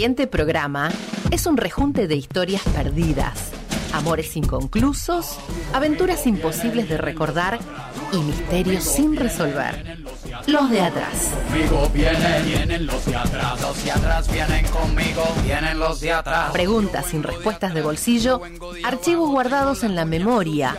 El siguiente programa es un rejunte de historias perdidas, amores inconclusos, aventuras imposibles de recordar y misterios sin resolver. Los de atrás. Conmigo vienen, vienen los de atrás. Los de atrás vienen conmigo, vienen los de atrás. Preguntas sin respuestas de bolsillo, archivos guardados en la memoria,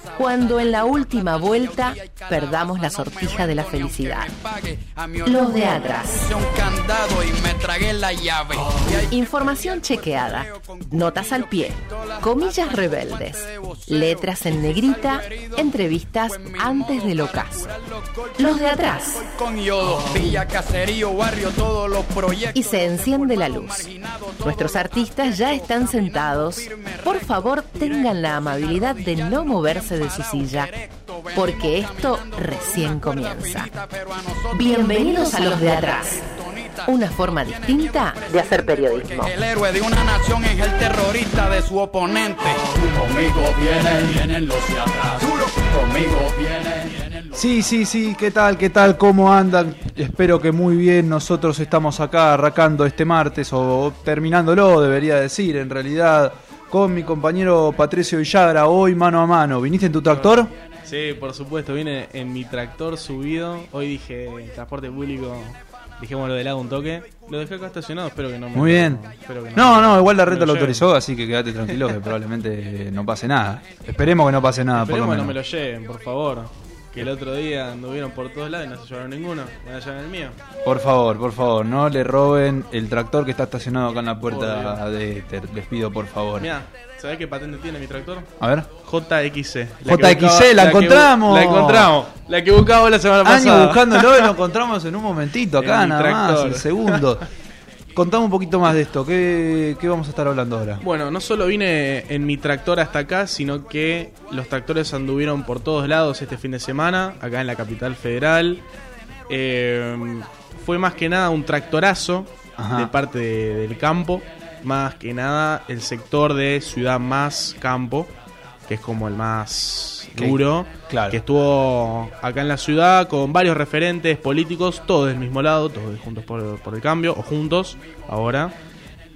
cuando en la última vuelta perdamos la sortija de la felicidad. Los de atrás. Información chequeada, notas al pie, comillas rebeldes, letras en negrita, entrevistas antes del ocaso. Los de atrás. Y se enciende la luz. Nuestros artistas ya están sentados. Por favor, tengan la amabilidad de no moverse de su silla, porque esto recién comienza. Bienvenidos a los de atrás. Una forma distinta de hacer periodismo. El héroe de una nación es el terrorista de su oponente. Conmigo vienen, vienen los de atrás. Conmigo vienen, vienen los Sí, sí, sí, ¿qué tal? ¿Qué tal? ¿Cómo andan? Espero que muy bien. Nosotros estamos acá arrancando este martes, o terminándolo, debería decir, en realidad, con mi compañero Patricio Villagra, hoy mano a mano. ¿Viniste en tu tractor? Sí, por supuesto, vine en mi tractor subido. Hoy dije transporte público, dijémoslo de lado un toque. Lo dejé acá estacionado, espero que no me. Muy bien. espero que No, no, igual la reta lo autorizó, así que quédate tranquilo que probablemente no pase nada. Esperemos que no pase nada, por lo Esperemos que no menos. me lo lleven, por favor. Que el otro día anduvieron por todos lados y no se llevaron ninguno. Me vayan el mío. Por favor, por favor, no le roben el tractor que está estacionado acá en la puerta de Éter. Les pido, por favor. Mira, ¿sabés qué patente tiene mi tractor? A ver. JXC. JXC, la que bu- encontramos. La encontramos. La que buscaba la semana Años pasada. buscándolo y lo encontramos en un momentito acá, En mi nada más, tractor. en segundo. Contame un poquito más de esto. ¿Qué, qué vamos a estar hablando ahora? Bueno, no solo vine en mi tractor hasta acá, sino que los tractores anduvieron por todos lados este fin de semana, acá en la capital federal. Eh, fue más que nada un tractorazo Ajá. de parte de- del campo, más que nada el sector de Ciudad Más Campo, que es como el más duro, claro. que estuvo acá en la ciudad con varios referentes políticos, todos del mismo lado, todos juntos por, por el cambio, o juntos ahora.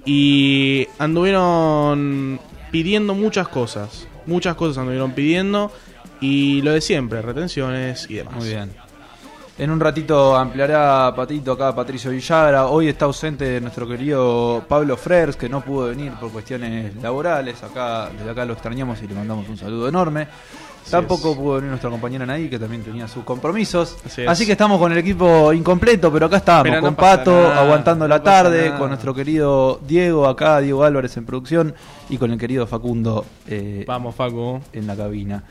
Y anduvieron pidiendo muchas cosas. Muchas cosas anduvieron pidiendo. Y lo de siempre, retenciones y demás. Muy bien. En un ratito ampliará Patito acá Patricio Villagra. Hoy está ausente nuestro querido Pablo Frers, que no pudo venir por cuestiones laborales. Acá, desde acá lo extrañamos y le mandamos un saludo enorme. Tampoco es. pudo venir nuestra compañera Nadie, que también tenía sus compromisos. Así es. Así que estamos con el equipo incompleto, pero acá estamos, Pero no con Pato nada, aguantando la no tarde, nada. con nuestro querido Diego acá, Diego Álvarez en producción, y con el querido Facundo eh, Vamos, Facu. en la cabina.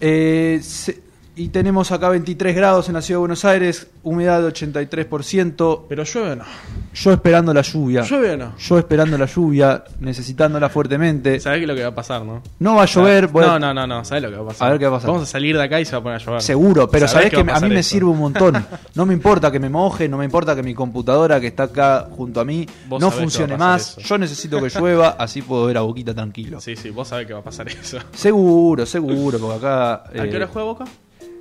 Eh, se- y tenemos acá 23 grados en la ciudad de Buenos Aires, humedad de 83%. Pero llueve o no. Yo esperando la lluvia. ¿Llueve o no? Yo esperando la lluvia, necesitándola fuertemente. ¿Sabés qué es lo que va a pasar, no? No va a llover, voy a- No, no, no, no. ¿Sabés lo que va a pasar? A ver qué va a pasar. Vamos a salir de acá y se va a poner a llover. Seguro, pero sabés, que a, pasar mí me sirve un montón. No me importa que me moje, no me importa que mi computadora que está acá junto a mí Vos no que funcione a más. eso. Yo necesito que llueva, así puedo ver a Boquita tranquilo. Sí, sí, vos sabés que va a pasar eso. Seguro, seguro, porque acá. ¿A qué eh, hora juega Boca?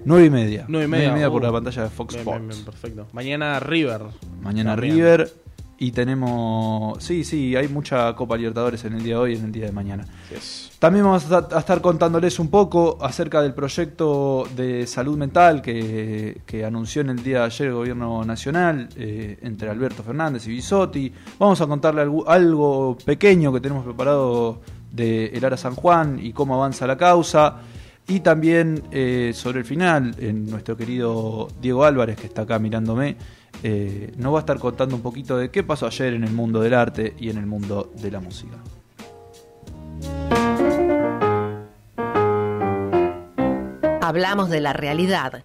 Nueve y media. Nueve y media, por uh. la pantalla de Fox Bien, Sports. bien, bien, perfecto. Mañana River. Mañana También. River. Y tenemos. Sí, sí, hay mucha Copa Libertadores en el día de hoy y en el día de mañana. También vamos a a estar contándoles un poco acerca del proyecto de salud mental que, que anunció en el día de ayer el gobierno nacional eh, entre Alberto Fernández y Bisotti. Vamos a contarle algo, algo pequeño que tenemos preparado de El Ara San Juan y cómo avanza la causa. Y también eh, sobre el final, en nuestro querido Diego Álvarez, que está acá mirándome, eh, nos va a estar contando un poquito de qué pasó ayer en el mundo del arte y en el mundo de la música. Hablamos de la realidad.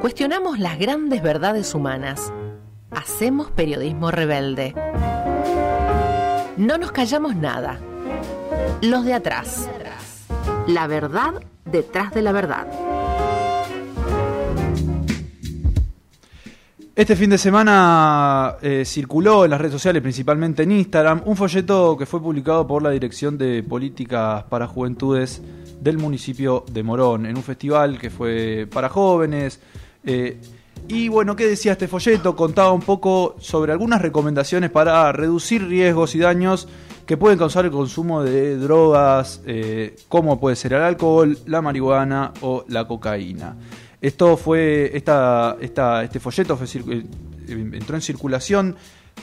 Cuestionamos las grandes verdades humanas. Hacemos periodismo rebelde. No nos callamos nada. Los de atrás. La verdad detrás de la verdad. Este fin de semana eh, circuló en las redes sociales, principalmente en Instagram, un folleto que fue publicado por la Dirección de Políticas para Juventudes del municipio de Morón, en un festival que fue para jóvenes. eh, y bueno, ¿qué decía este folleto? Contaba un poco sobre algunas recomendaciones para reducir riesgos y daños que pueden causar el consumo de drogas, eh, como puede ser el alcohol, la marihuana o la cocaína. Esto fue, esta, este folleto eh, entró en circulación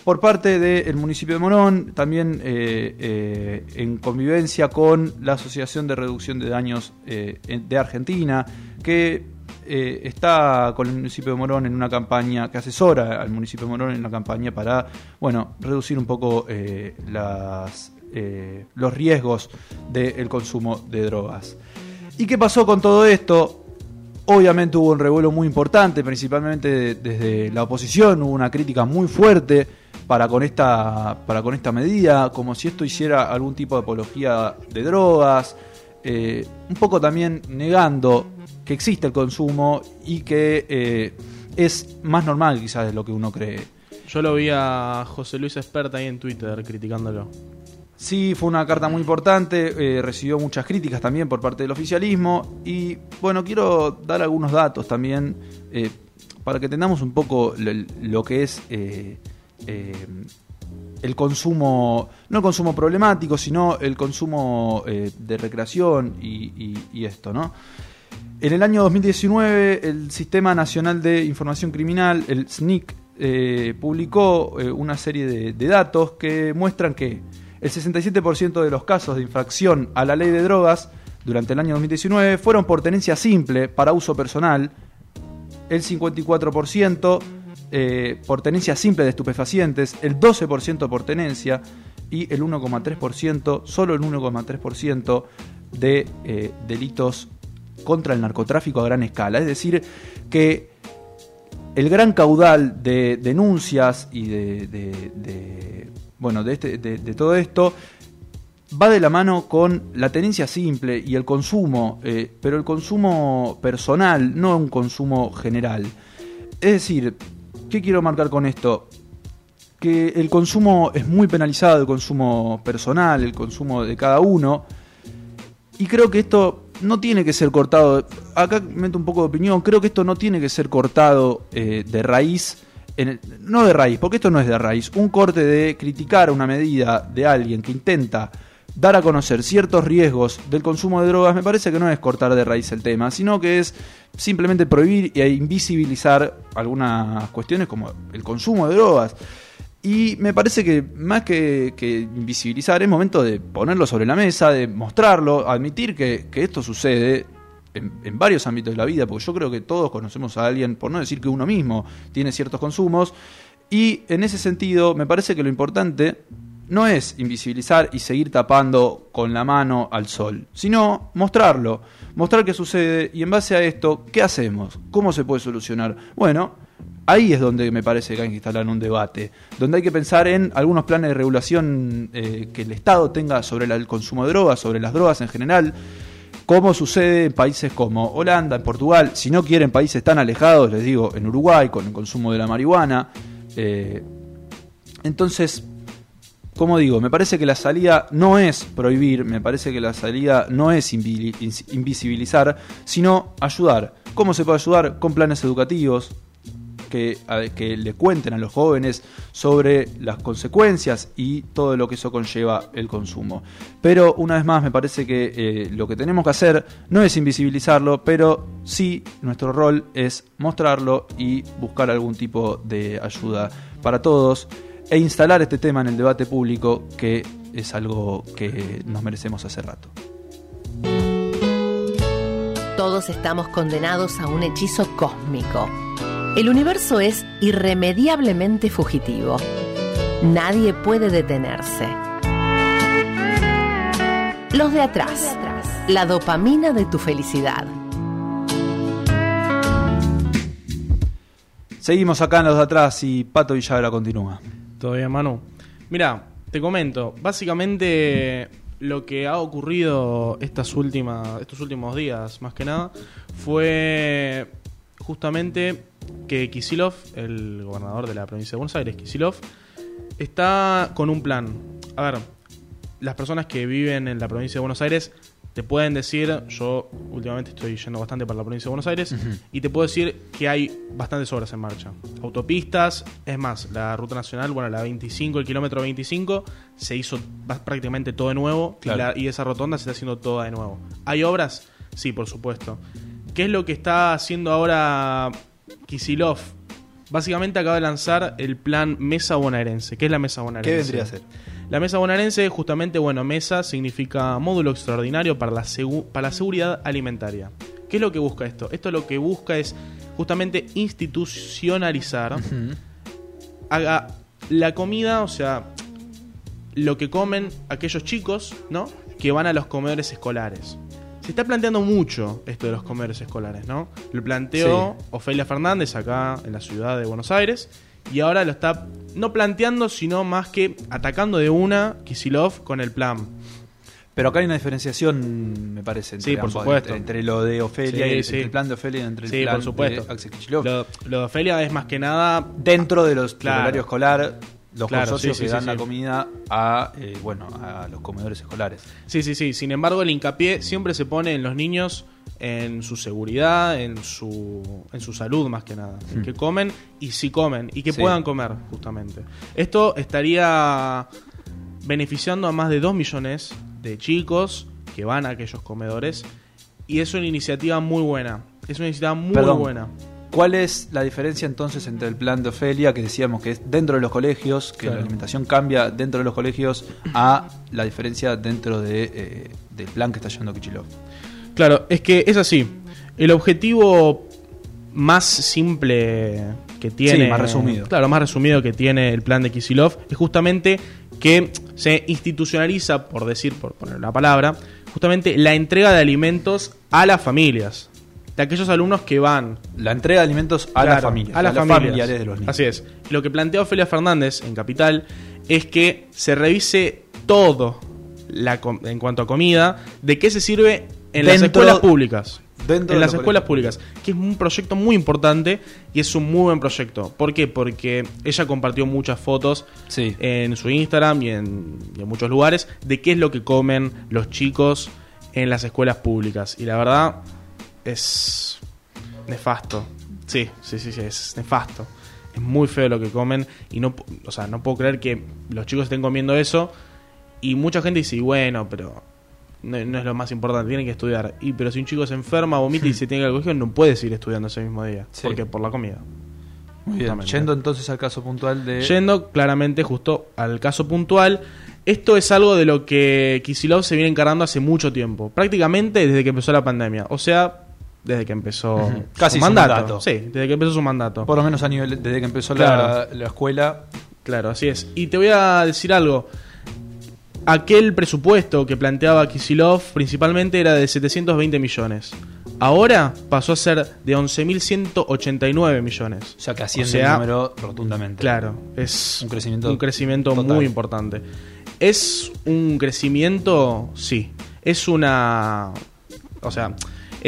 por parte del municipio de Morón, también eh, en convivencia con la Asociación de Reducción de Daños de Argentina, que eh, está con el municipio de Morón en una campaña, que asesora al municipio de Morón en una campaña para, bueno, reducir un poco eh, eh, los riesgos del consumo de drogas. ¿Y qué pasó con todo esto? Obviamente hubo un revuelo muy importante, principalmente de- desde la oposición, hubo una crítica muy fuerte para con esta, para con esta medida, como si esto hiciera algún tipo de apología de drogas, un poco también negando que existe el consumo y que eh, es más normal quizás de lo que uno cree. Yo lo vi a José Luis Esperta ahí en Twitter criticándolo. Sí, fue una carta muy importante, eh, recibió muchas críticas también por parte del oficialismo y bueno, quiero dar algunos datos también eh, para que entendamos un poco lo, lo que es eh, el consumo, no el consumo problemático, sino el consumo de recreación y, y- y esto, ¿no? En el año 2019, el Sistema Nacional de Información Criminal, el SNIC, eh, publicó eh, una serie de, datos que muestran que el 67% de los casos de infracción a la ley de drogas durante el año 2019 fueron por tenencia simple para uso personal, el 54% eh, por tenencia simple de estupefacientes, el 12% por tenencia. Y el 1,3%, solo el 1,3% de delitos contra el narcotráfico a gran escala. Es decir, que el gran caudal de denuncias y de, de- bueno de, este- de todo esto va de la mano con la tenencia simple y el consumo, eh, pero el consumo personal, no un consumo general. Es decir, ¿qué quiero marcar con esto? Que el consumo es muy penalizado, el consumo personal, el consumo de cada uno, y creo que esto no tiene que ser cortado. Acá meto un poco de opinión. Creo que esto no tiene que ser cortado eh, de raíz. en el- no de raíz, porque esto no es de raíz. Un corte de criticar una medida de alguien que intenta dar a conocer ciertos riesgos del consumo de drogas, me parece que no es cortar de raíz el tema, sino que es simplemente prohibir e invisibilizar algunas cuestiones como el consumo de drogas. Y me parece que más que, que invisibilizar es momento de ponerlo sobre la mesa, de mostrarlo, admitir que, esto sucede en, en varios ámbitos de la vida, porque yo creo que todos conocemos a alguien, por no decir que uno mismo tiene ciertos consumos, y en ese sentido me parece que lo importante no es invisibilizar y seguir tapando con la mano al sol, sino mostrarlo, mostrar qué sucede y en base a esto, ¿qué hacemos? ¿Cómo se puede solucionar? Bueno, ahí es donde me parece que hay que instalar un debate, donde hay que pensar en algunos planes de regulación eh, que el Estado tenga sobre el consumo de drogas, sobre las drogas en general, como sucede en países como Holanda, en Portugal, si no quieren países tan alejados, les digo, en Uruguay con el consumo de la marihuana. eh, entonces, como digo, me parece que la salida no es prohibir, me parece que la salida no es invisibilizar, sino ayudar. ¿Cómo se puede ayudar? Con planes educativos, que, le cuenten a los jóvenes sobre las consecuencias y todo lo que eso conlleva el consumo. Pero una vez más me parece que eh, lo que tenemos que hacer no es invisibilizarlo, pero sí nuestro rol es mostrarlo y buscar algún tipo de ayuda para todos e instalar este tema en el debate público que es algo que nos merecemos hace rato. Todos estamos condenados a un hechizo cósmico. El universo es irremediablemente fugitivo. Nadie puede detenerse. Los de atrás. La dopamina de tu felicidad. Seguimos acá en los de atrás y Pato Villagra continúa. Todavía, Manu. Mira, te comento. Básicamente, lo que ha ocurrido estas últimas, estos últimos días, más que nada, fue justamente que Kisilov, el gobernador de la provincia de Buenos Aires, Kisilov, está con un plan. A ver, las personas que viven en la provincia de Buenos Aires te pueden decir, yo últimamente estoy yendo bastante para la provincia de Buenos Aires, y te puedo decir que hay bastantes obras en marcha. Autopistas, es más, la ruta nacional, bueno, la 25, el kilómetro 25, se hizo prácticamente todo de nuevo, Claro. y, la- y esa rotonda se está haciendo toda de nuevo. ¿Hay obras? Sí, por supuesto. ¿Qué es lo que está haciendo ahora Kisilov? Básicamente acaba de lanzar el plan Mesa Bonaerense. ¿Qué es la Mesa Bonaerense? ¿Qué vendría a ser? La mesa bonaerense, justamente, bueno, mesa significa módulo extraordinario para la, para la seguridad alimentaria. ¿Qué es lo que busca esto? Esto lo que busca es justamente institucionalizar haga la comida, o sea, lo que comen aquellos chicos, ¿no? Que van a los comedores escolares. Se está planteando mucho esto de los comedores escolares, ¿no? Lo planteó Ofelia Fernández acá en la ciudad de Buenos Aires y ahora lo está no planteando, sino más que atacando de una Kisilov con el plan. Pero acá hay una diferenciación, me parece, entre, Sí, por ambos, supuesto. entre, entre lo de Ofelia Sí, y el, sí. entre el plan de Ofelia y entre el Sí, plan por supuesto. de Axel Kicillof. Lo, lo de Ofelia es más que nada Dentro de los del Claro. horario escolar, los Claro, consorcios sí, que sí, dan sí. la comida a, eh, bueno, a los comedores escolares. Sí, sí, sí. Sin embargo, el hincapié siempre se pone en los niños, en su seguridad, en su, en su salud más que nada. En que comen y si comen y que puedan comer, justamente. Esto estaría beneficiando a más de 2 millones de chicos que van a aquellos comedores y es una iniciativa muy buena. Es una iniciativa muy Perdón. buena. ¿Cuál es la diferencia entonces entre el plan de Ofelia, que decíamos que es dentro de los colegios, que Claro. la alimentación cambia dentro de los colegios, a la diferencia dentro de, eh, del plan que está llevando Kichilov? Claro, es que es así. El objetivo más simple que tiene. Sí, más resumido. Claro, más resumido que tiene el plan de Kisilov es justamente que se institucionaliza, por decir, por poner una palabra, justamente la entrega de alimentos a las familias. De aquellos alumnos que van La entrega de alimentos a Claro, las familias, a las familias. familiares de los niños. Así es. Lo que plantea Ofelia Fernández en Capital es que se revise todo la en cuanto a comida, de qué se sirve en las escuelas públicas. dentro en de las escuelas públicas, que es un proyecto muy importante y es un muy buen proyecto. ¿Por qué? Porque ella compartió muchas fotos Sí. en su Instagram y en, y en muchos lugares de qué es lo que comen los chicos en las escuelas públicas. Y la verdad es nefasto. Sí, sí, sí, sí, es nefasto. Es muy feo lo que comen y no, o sea, no puedo creer que los chicos estén comiendo eso y mucha gente dice, "Y bueno, pero no, no es lo más importante, tienen que estudiar. Y pero si un chico se enferma, vomita y se tiene que ir al colegio, no puede seguir estudiando ese mismo día. Sí. porque Por la comida. Muy bien. Justamente. Yendo entonces al caso puntual de... Yendo claramente justo al caso puntual, esto es algo de lo que Kisilov se viene encargando hace mucho tiempo, prácticamente desde que empezó la pandemia, o sea, desde que empezó. Casi su su mandato. mandato. Sí, desde que empezó su mandato. Por lo menos a nivel, desde que empezó Claro. la, la escuela, Claro, así es. Y te voy a decir algo. Aquel presupuesto que planteaba Kisilov principalmente era de 720 millones. Ahora pasó a ser de 11.189 millones. o sea que asciende O sea, el número rotundamente. Claro, es Un crecimiento un crecimiento total. muy importante. ¿Es un crecimiento? Sí. ¿Es una... O sea,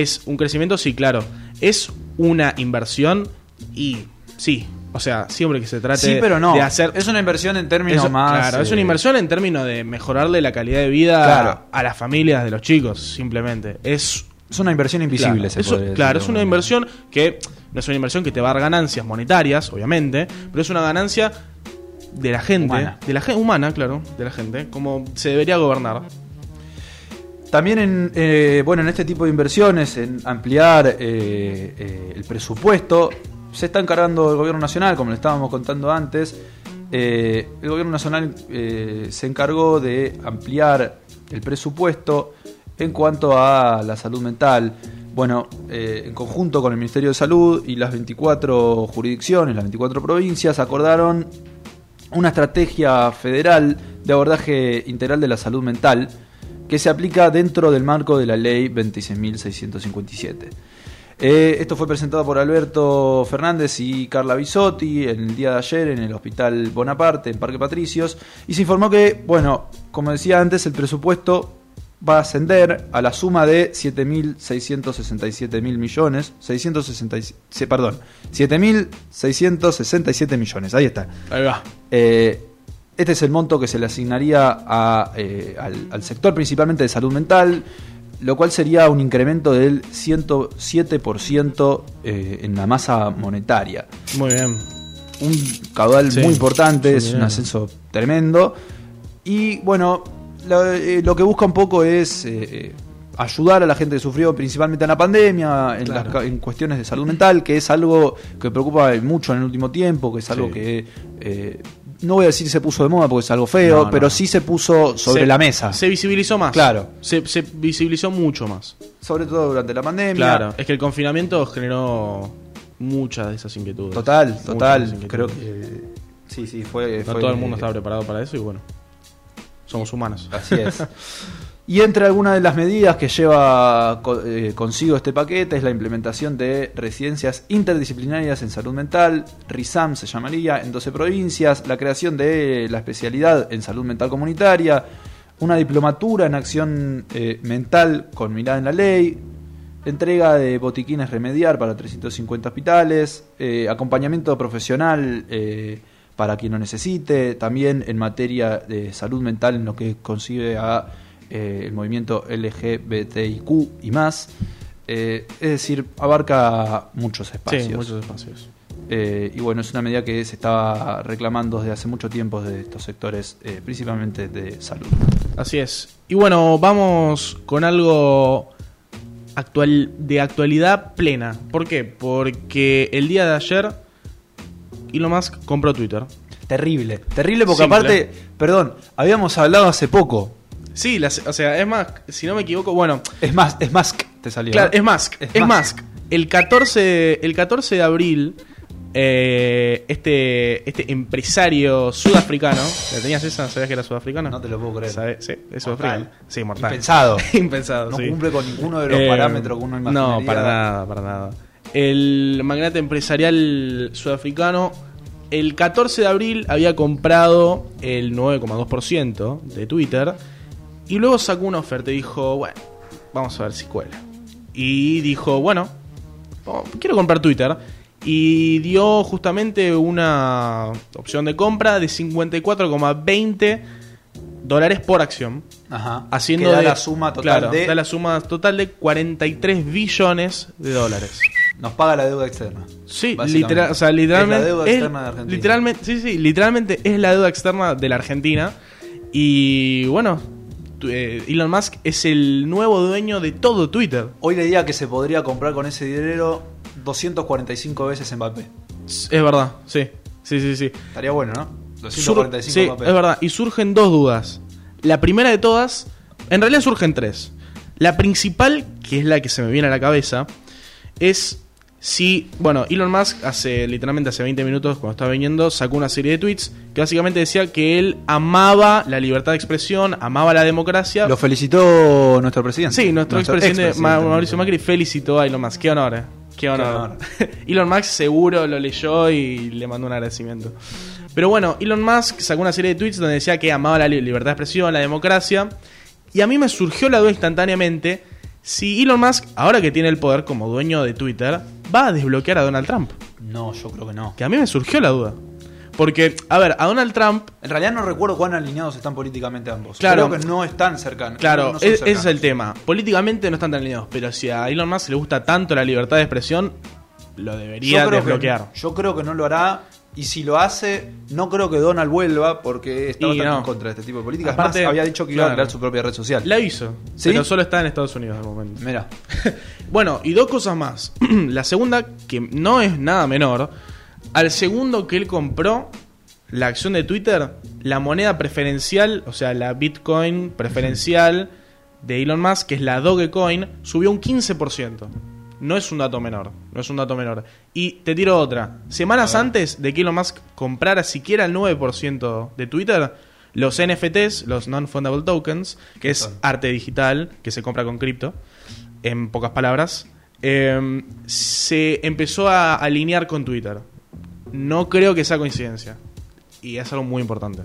es un crecimiento? Sí, claro. ¿Es una inversión? Y sí. O sea, siempre que se trate Sí, pero no. de hacer... Es una inversión en términos Eso- más... Claro, es eh, una inversión en términos de mejorarle la calidad de vida Claro. a las familias de los chicos, simplemente. Es Es una inversión invisible, Claro, se podría decir claro, es una inversión que no es una inversión que te va a dar ganancias monetarias, obviamente, pero es una ganancia de la gente, Humana. de la gente humana, claro, de la gente, como se debería gobernar. También en, eh, bueno, en este tipo de inversiones, en ampliar eh, eh, el presupuesto, se está encargando el gobierno nacional, como le estábamos contando antes. El gobierno nacional se encargó de ampliar el presupuesto en cuanto a la salud mental. Bueno, en conjunto con el Ministerio de Salud y las 24 jurisdicciones, las 24 provincias, acordaron una estrategia federal de abordaje integral de la salud mental que se aplica dentro del marco de la ley 26.657. Eh, esto fue presentado por Alberto Fernández y Carla Bisotti en el día de ayer en el Hospital Bonaparte, en Parque Patricios, y se informó que, bueno, como decía antes, el presupuesto va a ascender a la suma de 7.667 mil millones, 667, perdón, 7.667 millones, ahí está. Ahí va. Eh, este es el monto que se le asignaría a, eh, al, al sector principalmente de salud mental, lo cual sería un incremento del 107% eh, en la masa monetaria. Muy bien. Un caudal Sí, muy importante, es un ascenso tremendo. Y bueno, lo, eh, lo que busca un poco es ayudar a la gente que sufrió principalmente en la pandemia, en, Claro. las ca- en cuestiones de salud mental, que es algo que preocupa mucho en el último tiempo, que es algo Sí. que... eh, no voy a decir se puso de moda porque es algo feo, No, no. pero sí se puso sobre Se- la mesa. Se visibilizó más. Claro. Se, se visibilizó mucho más. sobre todo durante la pandemia. Claro. Es que el confinamiento generó muchas de esas inquietudes. Total, total. Creo que. Sí, sí, fue. No fue- todo el mundo estaba preparado para eso y bueno. Somos humanos. Así es. Y entre algunas de las medidas que lleva eh, consigo este paquete es la implementación de residencias interdisciplinarias en salud mental, RISAM se llamaría, en 12 provincias, la creación de la especialidad en salud mental comunitaria, una diplomatura en acción eh, mental con mirada en la ley, entrega de botiquines remediar para 350 hospitales, eh, acompañamiento profesional para quien lo necesite, también en materia de salud mental en lo que concibe a eh, el movimiento LGBTIQ y más. Eh, es decir, abarca muchos espacios. Sí, muchos espacios. Eh, y bueno, es una medida que se estaba reclamando desde hace mucho tiempo de estos sectores, eh, principalmente de salud. Así es. Y bueno, vamos con algo actual de actualidad plena. ¿Por qué? Porque el día de ayer Elon Musk compró Twitter. Terrible, terrible porque Simple. aparte, perdón, habíamos hablado hace poco. Sí, las- o sea, es más, si no me equivoco, bueno, Es más, es más que te salió. Claro, es Musk. Es Es. Musk. El 14, el 14 de abril, eh, este, este empresario sudafricano. ¿La tenías esa? ¿Sabías que era sudafricano? No te lo puedo creer. ¿Sabes? Sí, es sudafricano. Sí, mortal. Impensado. Impensado, No sí. cumple con ninguno de los Eh, parámetros que uno imaginaría. No, para nada, para nada. El magnate empresarial sudafricano, el 14 de abril había comprado el 9,2% de Twitter y luego sacó una oferta y dijo, bueno, vamos a ver si cuela. Y dijo, bueno, oh, quiero comprar Twitter. Y dio justamente una opción de compra de 54,20 dólares por acción Ajá. haciendo Que da de- la suma total claro, de. da la suma total de 43 billones de dólares. Nos paga la deuda externa. Sí, literal, o sea, literalmente Es la deuda es- externa de Argentina. Literalmente, sí, sí, literalmente es la deuda externa de la Argentina y bueno, eh, Elon Musk es el nuevo dueño de todo Twitter. Hoy leía que se podría comprar con ese dinero 245 veces Mbappé. Es verdad, sí. Sí, sí, sí. Estaría bueno, ¿no? Sur- 245 sí, Mbappé. es verdad. Y surgen dos dudas. La primera de todas, en realidad surgen tres. La principal, que es la que se me viene a la cabeza, es si, bueno, Elon Musk hace literalmente hace 20 minutos cuando estaba viniendo sacó una serie de tweets que básicamente decía que él amaba la libertad de expresión, amaba la democracia. Lo felicitó nuestro presidente. Sí, nuestro, expresidente expresidente. Ma- Mauricio Macri felicitó a Elon Musk. Qué honor, eh. Qué honor. Elon Musk seguro lo leyó y le mandó un agradecimiento. Pero bueno, Elon Musk sacó una serie de tweets donde decía que amaba la li- libertad de expresión, la democracia. Y a mí me surgió la duda instantáneamente si Elon Musk, ahora que tiene el poder como dueño de Twitter, va a desbloquear a Donald Trump. No, yo creo que no. Que a mí me surgió la duda. Porque, a ver, a Donald Trump En realidad no recuerdo cuán alineados están políticamente ambos. Claro. Creo que no están cercanos. Claro, no son e- ese es el tema. Políticamente no están tan alineados, pero si a Elon Musk le gusta tanto la libertad de expresión, lo debería Yo desbloquear. que, yo creo que no lo hará. Y si lo hace, no creo que Donald vuelva porque está Y bastante no. en contra de este tipo de políticas. Aparte, Más, había dicho que iba a crear su propia red social. La hizo, ¿Sí? pero solo está en Estados Unidos al momento. Mira, Bueno, y dos cosas más. la segunda, que no es nada menor, al segundo que él compró la acción de Twitter, la moneda preferencial, o sea, la Bitcoin preferencial de Elon Musk, que es la Dogecoin, subió un 15%. No es un dato menor, no es un dato menor. Y te tiro otra. Semanas antes de que Elon Musk comprara siquiera el 9% de Twitter, los NFTs, los Non-Fundable Tokens, que es son? arte digital que se compra con cripto, en pocas palabras, eh, se empezó a alinear con Twitter. No creo que sea coincidencia. Y es algo muy importante.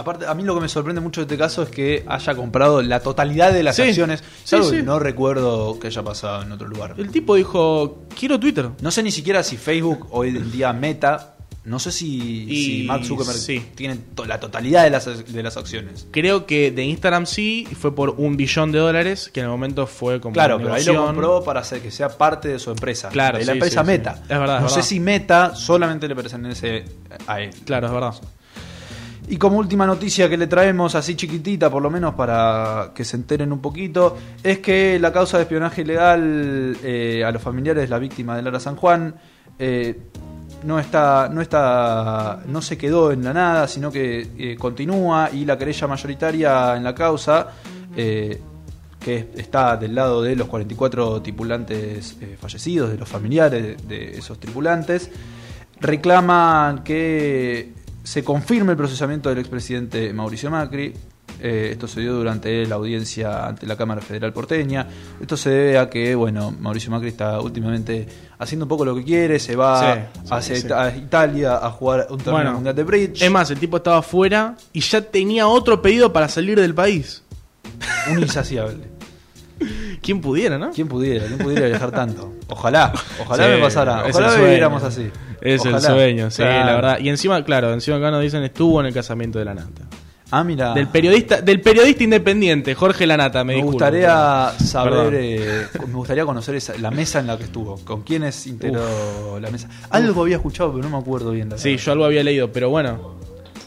Aparte, a mí lo que me sorprende mucho de este caso es que haya comprado la totalidad de las Sí. acciones. Sí, sí. no recuerdo que haya pasado en otro lugar. El tipo dijo, quiero Twitter. No sé ni siquiera si Facebook hoy en día Meta, no sé si, Y- si Mark Zuckerberg sí. tiene to- la totalidad de las, de las acciones. Creo que de Instagram sí, y fue por un billón de dólares, que en el momento fue como Claro, pero ahí lo negoción. compró para hacer que sea parte de su empresa. Claro, de la sí, empresa sí, Meta. Es verdad, es no sé verdad. si Meta solamente le pertenece a él. Claro, es verdad. Y como última noticia que le traemos, así chiquitita, por lo menos para que se enteren un poquito, es que la causa de espionaje ilegal eh, a los familiares de la víctima de Lara San Juan eh, no está, no está, no se quedó en la nada, sino que eh, continúa y la querella mayoritaria en la causa, que está del lado de los 44 tripulantes fallecidos, de los familiares de, de esos tripulantes, reclaman que se confirme el procesamiento del expresidente Mauricio Macri. Eh, esto se dio durante la audiencia ante la Cámara Federal porteña. Esto se debe a que, bueno, Mauricio Macri está últimamente haciendo un poco lo que quiere, se va Sí, sí, hacia sí. A Italia a jugar un torneo Bueno, mundial de bridge. Es más, el tipo estaba afuera y ya tenía otro pedido para salir del país. Un insaciable. ¿Quién pudiera, no? ¿Quién pudiera? ¿Quién pudiera viajar tanto? Ojalá, ojalá Sí, me pasara. Ojalá el viviéramos así. Es el Ojalá. sueño, sí, Claro. la verdad. Y encima, claro, encima acá nos dicen estuvo en el casamiento de la nata. Ah, mira. Del periodista, del periodista independiente, Jorge Lanata, me, Me disculpo, gustaría pero- saber, eh, me gustaría conocer esa- la mesa en la que estuvo, con quiénes integró la mesa. Algo había escuchado, pero no me acuerdo bien. la Sí, verdad. yo algo había leído, pero bueno.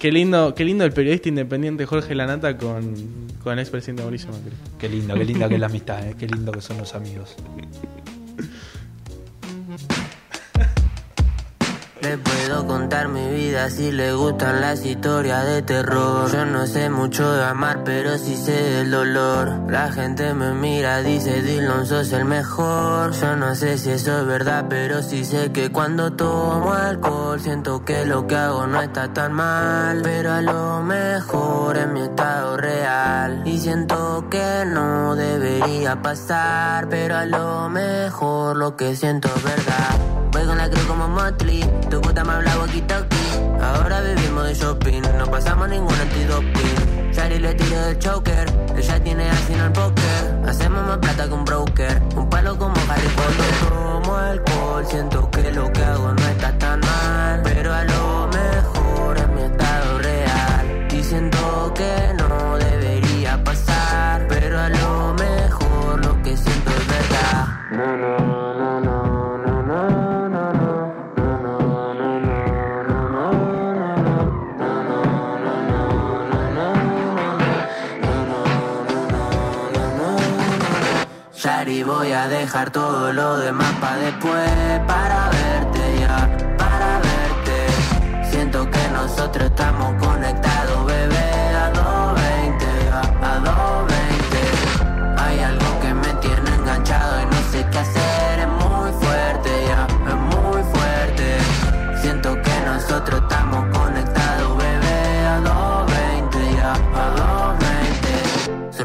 Qué lindo, qué lindo el periodista independiente Jorge Lanata con, con el expresidente Mauricio Macri. Qué lindo, qué linda que es la amistad, eh, qué lindo que son los amigos. Le puedo contar mi vida si le gustan las historias de terror. Yo no sé mucho de amar, pero sí sé del dolor. La gente me mira, dice Dylan, sos el mejor. Yo no sé si eso es verdad, pero sí sé que cuando tomo alcohol siento que lo que hago no está tan mal. Pero a lo mejor es mi estado real. Y siento que no debería pasar, pero a lo mejor lo que siento es verdad. Voy con la cruz como Motley, tu puta me habla walkie-talkie. Ahora vivimos de shopping, no pasamos ningún antidoping. Shari le tiro del choker, ella tiene así el póker. Hacemos más plata que un broker, un palo como Harry Potter. Tomo alcohol, siento que lo que hago no está tan mal. Pero a lo mejor es mi estado real. Y siento que no Voy a dejar todo lo demás para después, para verte ya, para verte. Siento que nosotros estamos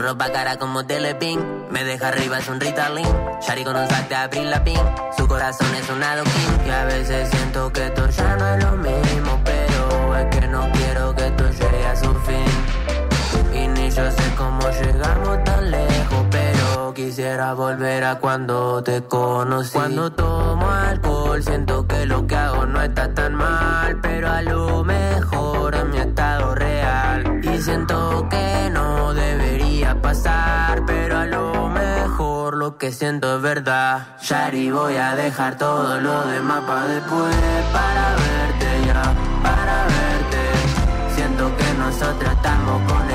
ropa cara como telepin, me deja arriba es un Ritalin. Shari con un sac de abril la pin, su corazón es un adoquín. Y a veces siento que esto ya no es lo mismo, pero es que no quiero que esto llegue a su fin. Y ni yo sé cómo llegamos tan lejos, pero quisiera volver a cuando te conocí. Cuando tomo alcohol, siento que lo que hago no está tan mal, pero a lo mejor es mi estado real. Y siento que no pasar, pero a lo mejor lo que siento es verdad. Shari, voy a dejar todo lo demás para después, para verte ya, para verte. Siento que nosotros estamos conectados,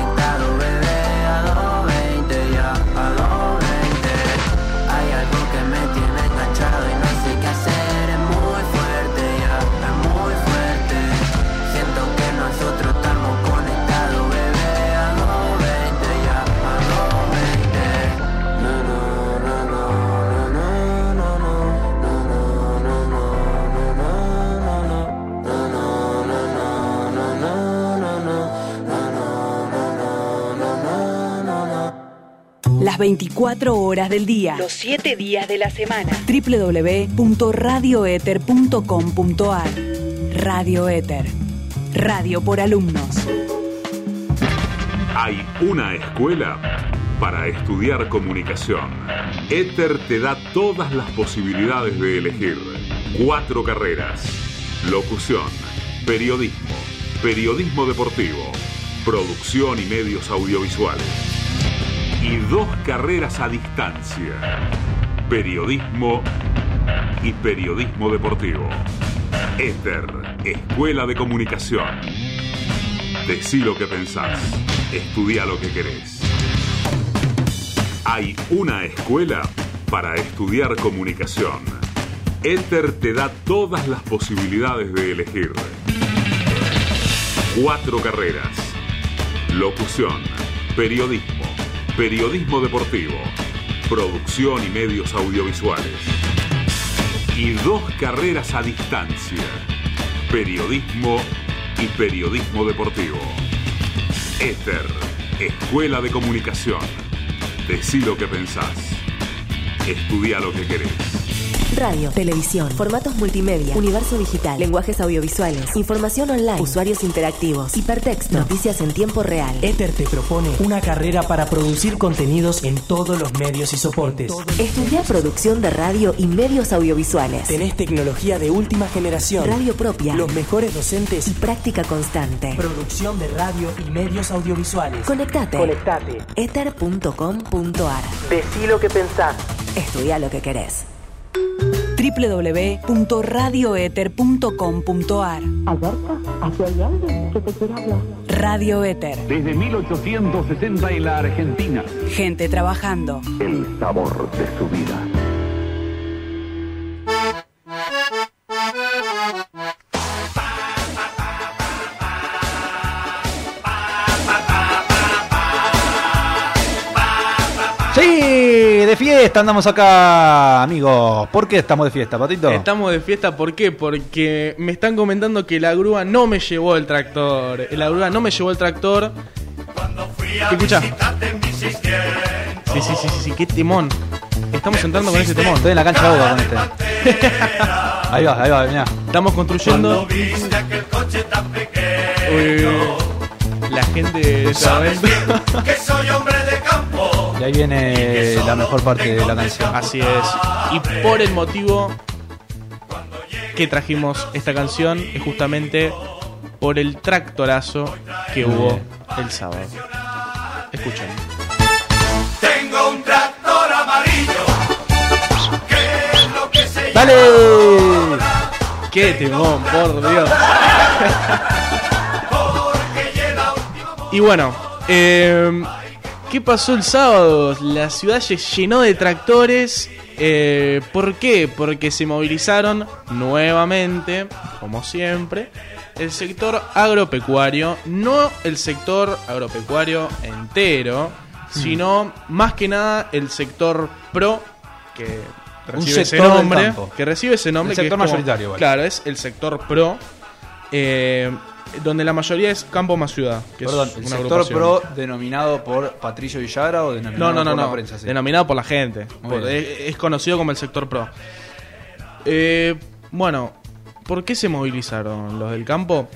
Las 24 horas del día. Los 7 días de la semana. www.radioeter.com.ar Radio Éter. Radio por alumnos. Hay una escuela para estudiar comunicación. Éter te da todas las posibilidades de elegir. Cuatro carreras. Locución, periodismo, periodismo deportivo, producción y medios audiovisuales. Y dos carreras a distancia. Periodismo y periodismo deportivo. Éter, Escuela de Comunicación. Decí lo que pensás. Estudia lo que querés. Hay una escuela para estudiar comunicación. Éter te da todas las posibilidades de elegir. Cuatro carreras. Locución, periodismo, periodismo deportivo, producción y medios audiovisuales. Y dos carreras a distancia. Periodismo y periodismo deportivo. Éter, Escuela de Comunicación. Decí lo que pensás. Estudia lo que querés. Radio, televisión, formatos multimedia, universo digital, lenguajes audiovisuales, información online, usuarios interactivos, hipertexto, noticias en tiempo real. Ether te propone una carrera para producir contenidos en todos los medios y soportes. Estudia producción de radio y medios audiovisuales. Tenés tecnología de última generación, Radio propia los mejores docentes y práctica constante. producción de radio y medios audiovisuales. Conectate. Conectate. Ether.com.ar. Decí lo que pensás. Estudia lo que querés. www.radioether.com.ar Alberta, aquí hay alguien que te quiere hablar. Radio Ether. Desde 1860 en la Argentina. Gente trabajando. El sabor de su vida. Fiesta andamos acá, amigos. ¿Por qué estamos de fiesta, Patito? Estamos de fiesta, ¿por qué? Porque me están comentando que la grúa no me llevó el tractor. La grúa no me llevó el tractor. Escucha. Sí, sí, sí, sí, sí, qué temón. Estamos entrando con ese temón. Estoy en la cancha de boca con este. ahí va, ahí va, mirá. Estamos construyendo. Uy, uy, uy. La gente está viendo. Y ahí viene la mejor parte de la canción. Así es. Y por el motivo que trajimos esta canción es justamente por el tractorazo que hubo el sábado. Escuchen. Tengo un tractor amarillo. Que es lo que se ¡Dale! ¡Qué temón, por Dios! y bueno, eh, ¿qué pasó el sábado? La ciudad se llenó de tractores. Eh, ¿Por qué? Porque se movilizaron nuevamente, como siempre, el sector agropecuario, no el sector agropecuario entero, sino más que nada el sector pro que recibe ese nombre, que recibe ese nombre, El que sector como- mayoritario, vale. Claro, es el sector pro, eh, donde la mayoría es campo más ciudad, que Perdón, es ¿el una sector agrupación. pro denominado por Patricio Villagra o denominado No, no, no, por la prensa? sí? Denominado por la gente. Por- es conocido como el sector pro. Eh, bueno, ¿por qué se movilizaron los del campo?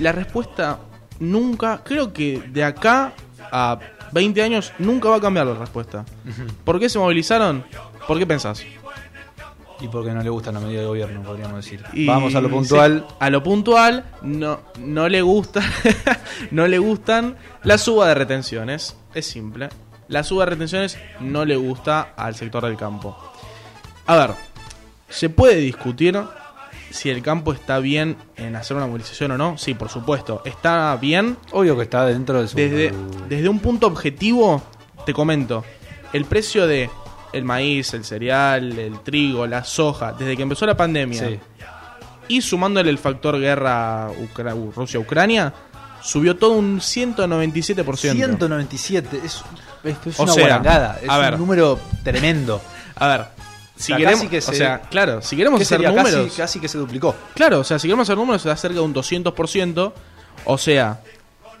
La respuesta nunca, creo que de acá a 20 años nunca va a cambiar la respuesta. ¿Por qué se movilizaron? ¿Por qué pensás? Y porque no le gustan las medidas de gobierno, podríamos decir. Y- Vamos a lo puntual. sí, a lo puntual, no, no le gusta, no le gustan la suba de retenciones. Es simple. La suba de retenciones no le gusta al sector del campo. A ver, se puede discutir si el campo está bien en hacer una movilización o no. Sí, por supuesto. Está bien. Obvio que está dentro de su. Desde, desde un punto objetivo, te comento. El precio de el maíz, el cereal, el trigo, la soja, desde que empezó la pandemia, Sí. y sumándole el factor guerra Rusia-Ucrania, subió todo un 197%. 197. Es, es, es una guarangada. Es a ver. un número tremendo. A ver, si O sea, queremos, que se- o sea, claro, si queremos ¿Qué hacer sería? números, Casi, casi que se duplicó. claro, o sea, si queremos hacer números se da cerca de un 200%, o sea,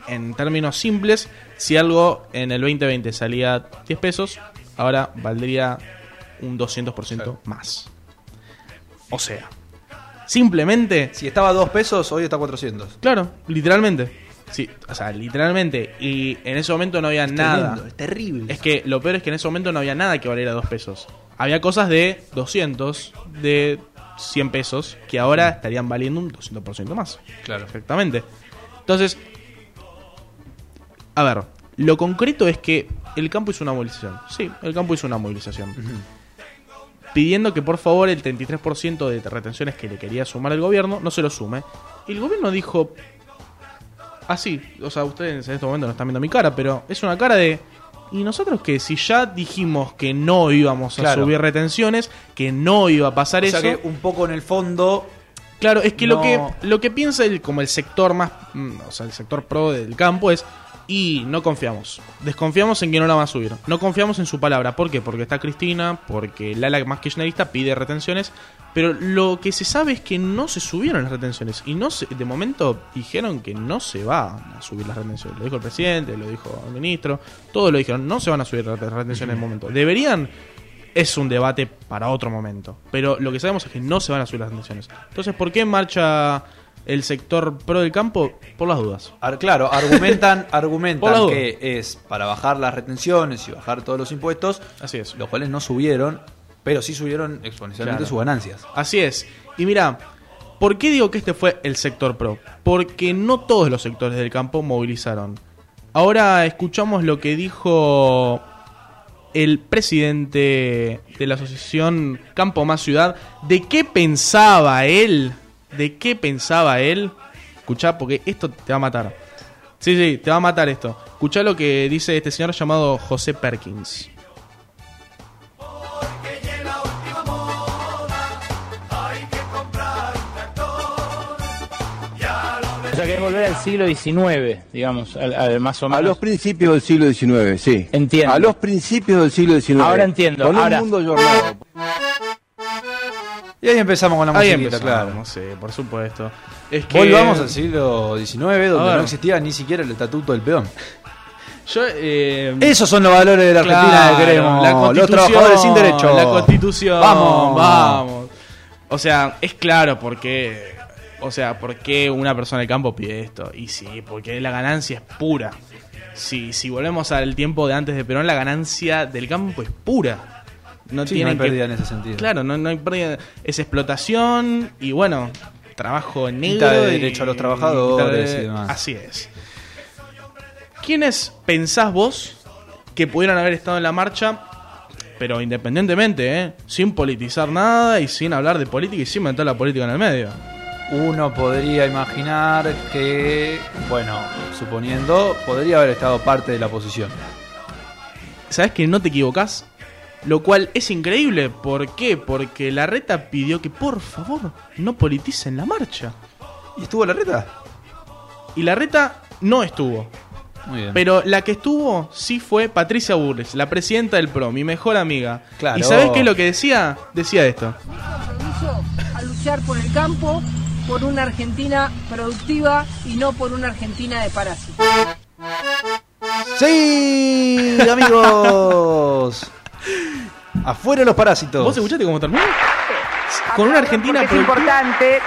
en términos simples, si algo en el 2020 salía 10 pesos, ahora valdría un 200% más. O sea, simplemente, Si estaba a 2 pesos, hoy está a 400. claro, literalmente. Sí, o sea, literalmente. Y en ese momento no había Es nada. tremendo, es terrible. Es que lo peor es que en ese momento no había nada que valiera dos pesos. Había cosas de 200, de 100 pesos, que ahora estarían valiendo un 200% más. Claro. Perfectamente. Entonces, a ver, lo concreto es que el campo hizo una movilización. Sí, el campo hizo una movilización. Pidiendo que por favor el 33% de retenciones que le quería sumar el gobierno no se lo sume. Y el gobierno dijo, así, o sea, ustedes en este momento no están viendo mi cara, pero es una cara de... ¿Y nosotros que Si ya dijimos que no íbamos a subir retenciones, que no iba a pasar O sea eso... que un poco en el fondo. Claro, es que No- lo que lo que piensa el, como el sector más, mm, o sea, el sector pro del campo es y no confiamos. Desconfiamos en que no la va a subir. No confiamos en su palabra. ¿Por qué? Porque está Cristina, porque Lala más kirchnerista pide retenciones, pero lo que se sabe es que no se subieron las retenciones y no se, de momento dijeron que no se va a subir las retenciones. Lo dijo el presidente, lo dijo el ministro, todos lo dijeron, no se van a subir las retenciones en el momento. Deberían es un debate para otro momento. Pero lo que sabemos es que no se van a subir las retenciones. Entonces, ¿por qué marcha el sector pro del campo? Por las dudas. Ar- claro, argumentan, argumentan que es para bajar las retenciones y bajar todos los impuestos, Así es. los cuales no subieron, pero sí subieron exponencialmente Claro. sus ganancias. Así es. Y mira, ¿por qué digo que este fue el sector pro? Porque no todos los sectores del campo movilizaron. Ahora escuchamos lo que dijo el presidente de la asociación Campo Más Ciudad. ¿De qué pensaba él? ¿De qué pensaba él? Escuchá, porque esto te va a matar. Sí, sí, te va a matar esto. Escuchá lo que dice este señor llamado José Perkins. O sea que volver al siglo XIX, digamos, al- al- más o menos. A los principios del siglo XIX, sí. Entiendo. A los principios del siglo XIX. Ahora entiendo, Con ahora- un mundo jornado. Y ahí empezamos con la Ahí musiquita, claro. sí, por supuesto. Es que- Volvamos al siglo XIX, donde no existía ni siquiera el estatuto del peón. Yo, eh, Esos son los valores de la Argentina Claro, que queremos. la los trabajadores sin derecho. La constitución. Vamos. Vamos. O sea, es claro porque. O sea, ¿por qué una persona del campo pide esto? Y sí, porque la ganancia es pura. Si, si volvemos al tiempo de antes de Perón, la ganancia del campo es pura. No Sí, tienen no hay que- pérdida en ese sentido. Claro, no, no hay pérdida. Es explotación y bueno, trabajo negro. Quita de y- derecho a los trabajadores de- y demás. Así es. ¿Quiénes pensás vos que pudieran haber estado en la marcha, pero independientemente, ¿eh? sin politizar nada y sin hablar de política y sin meter la política en el medio? Uno podría imaginar que, bueno, suponiendo, podría haber estado parte de la oposición. ¿Sabes que no te equivocás? Lo cual es increíble. ¿Por qué? Porque la reta pidió que por favor no politicen la marcha. ¿Y estuvo la reta? Y la reta no estuvo. Muy bien. Pero la que estuvo sí fue Patricia Burles, la presidenta del PRO, mi mejor amiga. Claro. ¿Y sabes qué es lo que decía? Decía esto. a luchar por el campo, por una Argentina productiva y no por una Argentina de parásitos. ¡Sí, amigos! Afuera los parásitos. ¿Vos escuchaste cómo terminó? Con una Argentina es importante.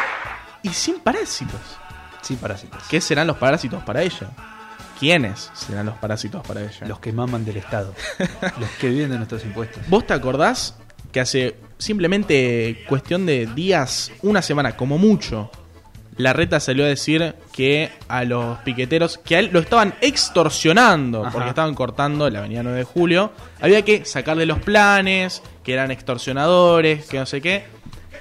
y sin parásitos. Sí, parásitos. ¿Qué serán los parásitos para ella? ¿Quiénes serán los parásitos para ella? Los que maman del Estado. los que viven de nuestros impuestos. ¿Vos te acordás que hace simplemente cuestión de días, una semana, como mucho, la reta salió a decir que a los piqueteros, que a él lo estaban extorsionando, Ajá. porque estaban cortando la avenida 9 de julio, había que sacarle los planes, que eran extorsionadores, que no sé qué.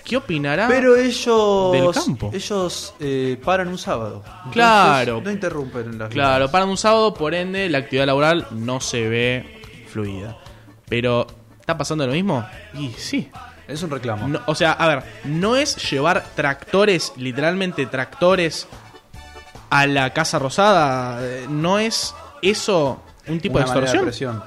¿Qué opinará Pero ellos. del campo? Ellos eh, paran un sábado. Claro. No interrumpen las Claro, vidas. para un sábado, por ende, la actividad laboral no se ve fluida. Pero, ¿está pasando lo mismo? Y sí. Es un reclamo. No, o sea, a ver, no es llevar tractores, literalmente tractores, a la Casa Rosada. eh, No es eso un tipo Una de extorsión.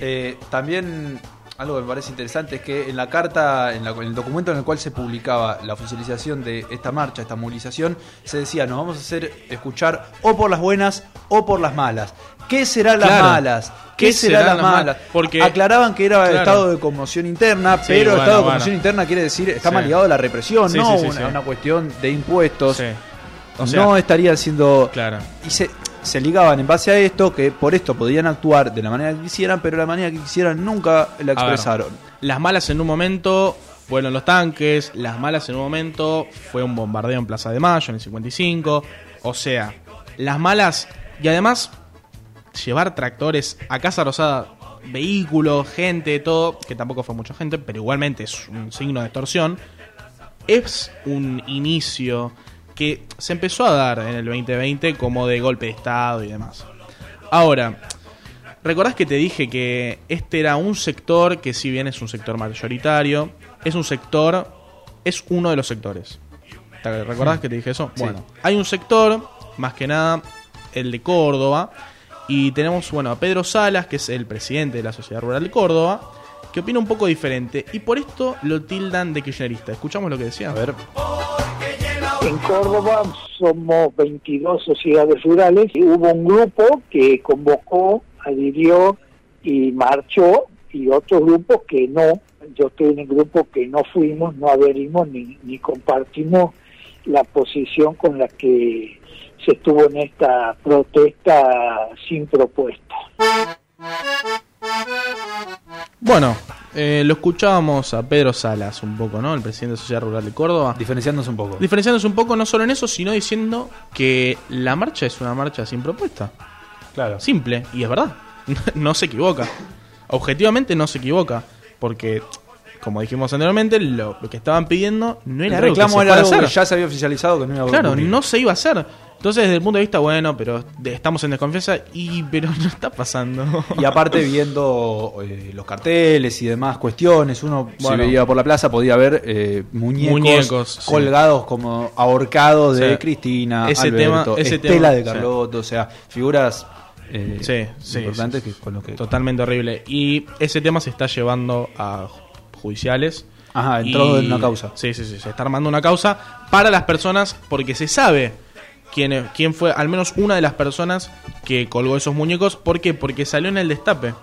Eh, también algo que me parece interesante es que en la carta, en, la- en el documento en el cual se publicaba la oficialización de esta marcha, esta movilización, se decía, nos vamos a hacer escuchar o por las buenas o por las malas. ¿Qué serán las Claro. malas? ¿Qué, ¿Qué serán serán las las malas? malas? Porque- Aclaraban que era Claro. estado de conmoción interna, Sí, pero bueno, estado de bueno. conmoción interna quiere decir está Sí. más ligado a la represión, Sí, no una, una cuestión de impuestos. Sí. O sea, no estarían siendo claro. y se, se ligaban en base a esto, que por esto podían actuar de la manera que quisieran, pero la manera que quisieran nunca la ver, expresaron. las malas en un momento fueron los tanques, las malas en un momento fue un bombardeo en Plaza de Mayo en el 55. O sea, las malas y además llevar tractores a Casa Rosada, vehículos, gente, todo, que tampoco fue mucha gente, pero igualmente es un signo de extorsión, es un inicio que se empezó a dar en el 2020 como de golpe de Estado y demás. Ahora, ¿recordás que te dije que este era un sector que si bien es un sector mayoritario, es un sector, es uno de los sectores? ¿Te recordás Sí. que te dije eso? Sí. Bueno, hay un sector, más que nada, el de Córdoba, y tenemos, bueno, a Pedro Salas, que es el presidente de la Sociedad Rural de Córdoba, que opina un poco diferente, y por esto lo tildan de kirchnerista. Escuchamos lo que decía. A ver. En Córdoba somos 22 sociedades rurales y hubo un grupo que convocó, adhirió y marchó y otros grupos que no. Yo estoy en el grupo que no fuimos, no adherimos ni, ni compartimos la posición con la que se estuvo en esta protesta sin propuesta. Bueno, eh, lo escuchábamos a Pedro Salas un poco, ¿no? El presidente de la Sociedad Rural de Córdoba. Diferenciándose un poco. Diferenciándose un poco no solo en eso, sino diciendo que la marcha es una marcha sin propuesta. Claro. Simple, y es verdad. no se equivoca. Objetivamente no se equivoca. Porque, como dijimos anteriormente, lo, lo que estaban pidiendo no El era algo que reclamo se era algo que ya se había oficializado que no iba a Claro, ocurrir. no se iba a hacer. Entonces, desde el punto de vista, bueno, pero estamos en desconfianza, y pero no está pasando. Y aparte viendo eh, los carteles y demás cuestiones, uno Bueno. si veía por la plaza podía ver eh, muñecos, Muñecos, sí. colgados como ahorcados de. Cristina, Ese Alberto, tema- ese Estela tema, de. Carlotto, o sea, figuras eh, Sí, sí, importantes que con lo que Totalmente horrible. Y ese tema se está llevando a judiciales. Ajá, entró en una causa. Sí, sí, sí. Se está armando una causa para las personas porque se sabe quién, quién fue, al menos una de las personas que colgó esos muñecos. ¿Por qué? Porque salió en el destape.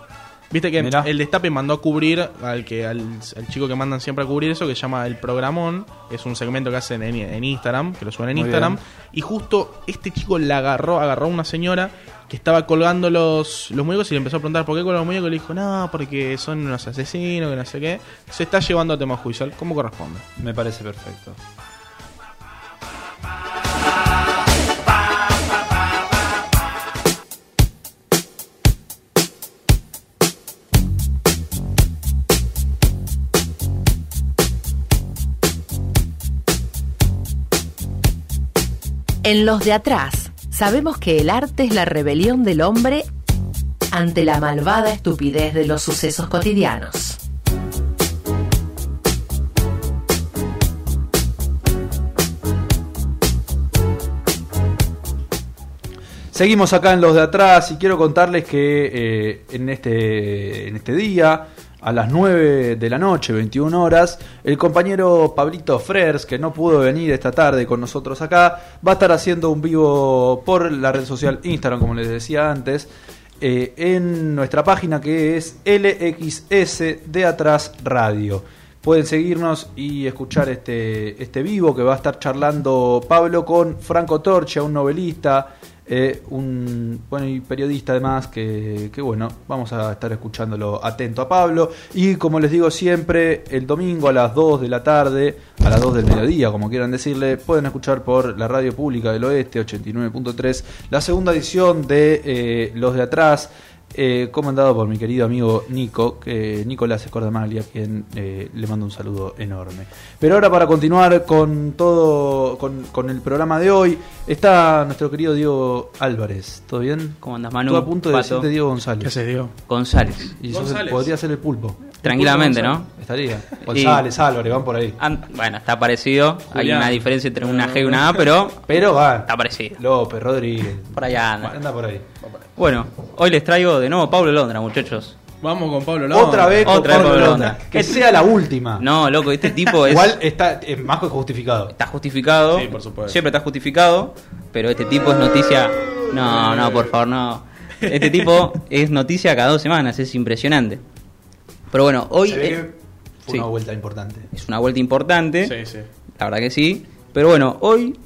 Viste que Mirá. el destape mandó a cubrir al que al, al chico que mandan siempre a cubrir eso, que se llama El Programón. Es un segmento que hacen en, en Instagram, que lo suben en Muy Instagram. bien. Y justo este chico la agarró, agarró a una señora que estaba colgando los, los muñecos y le empezó a preguntar por qué colgó los muñecos. Y le dijo, no, porque son unos asesinos, que no sé qué. Se está llevando a tema judicial, como corresponde. Me parece perfecto. En los de atrás, sabemos que el arte es la rebelión del hombre ante la malvada estupidez de los sucesos cotidianos. Seguimos acá en los de atrás y quiero contarles que eh, en, este, en este día, a las 9 de la noche, 21 horas, el compañero Pablito Frers, que no pudo venir esta tarde con nosotros acá, va a estar haciendo un vivo por la red social Instagram, como les decía antes, eh, en nuestra página que es LXS de Atrás Radio. Pueden seguirnos y escuchar este, este vivo que va a estar charlando Pablo con Franco Torcha, un novelista, eh, un bueno, y periodista además, que, que bueno, vamos a estar escuchándolo atento a Pablo. Y como les digo siempre, el domingo a las 2 de la tarde, a las 2 del mediodía, como quieran decirle, pueden escuchar por la radio pública del oeste 89.3 la segunda edición de eh, Los de Atrás. Eh, comandado por mi querido amigo Nico, que Nicolás Escordamaglia, quien eh, le mando un saludo enorme. Pero ahora para continuar con todo, con, con el programa de hoy, está nuestro querido Diego Álvarez. ¿Todo bien? ¿Cómo andas, Manu? Estuve a punto de Pato. decirte Diego González. ¿Qué haces, Diego? González. Y González. podría ser el pulpo. Tranquilamente, ¿no? Estaría. González, Álvarez, van por ahí. An- Bueno, está parecido. Hay Julián. una diferencia entre una G y una A, pero Pero va. está parecido. López, Rodríguez. Por allá anda. Anda por ahí. Bueno, hoy les traigo de nuevo Pablo Londra, muchachos. Vamos con Pablo Londra. Otra vez con Otra vez Pablo Pablo Londra. Londra. Que sea la última. No, loco, este tipo es. Igual está es más que justificado. Está justificado. Sí, por supuesto. Siempre está justificado. Pero este tipo es noticia. No, no, por favor, no. Este tipo es noticia cada dos semanas, es impresionante. Pero bueno, hoy. Se ve que fue sí. una vuelta importante. Es una vuelta importante. Sí, sí. La verdad que sí. Pero bueno, hoy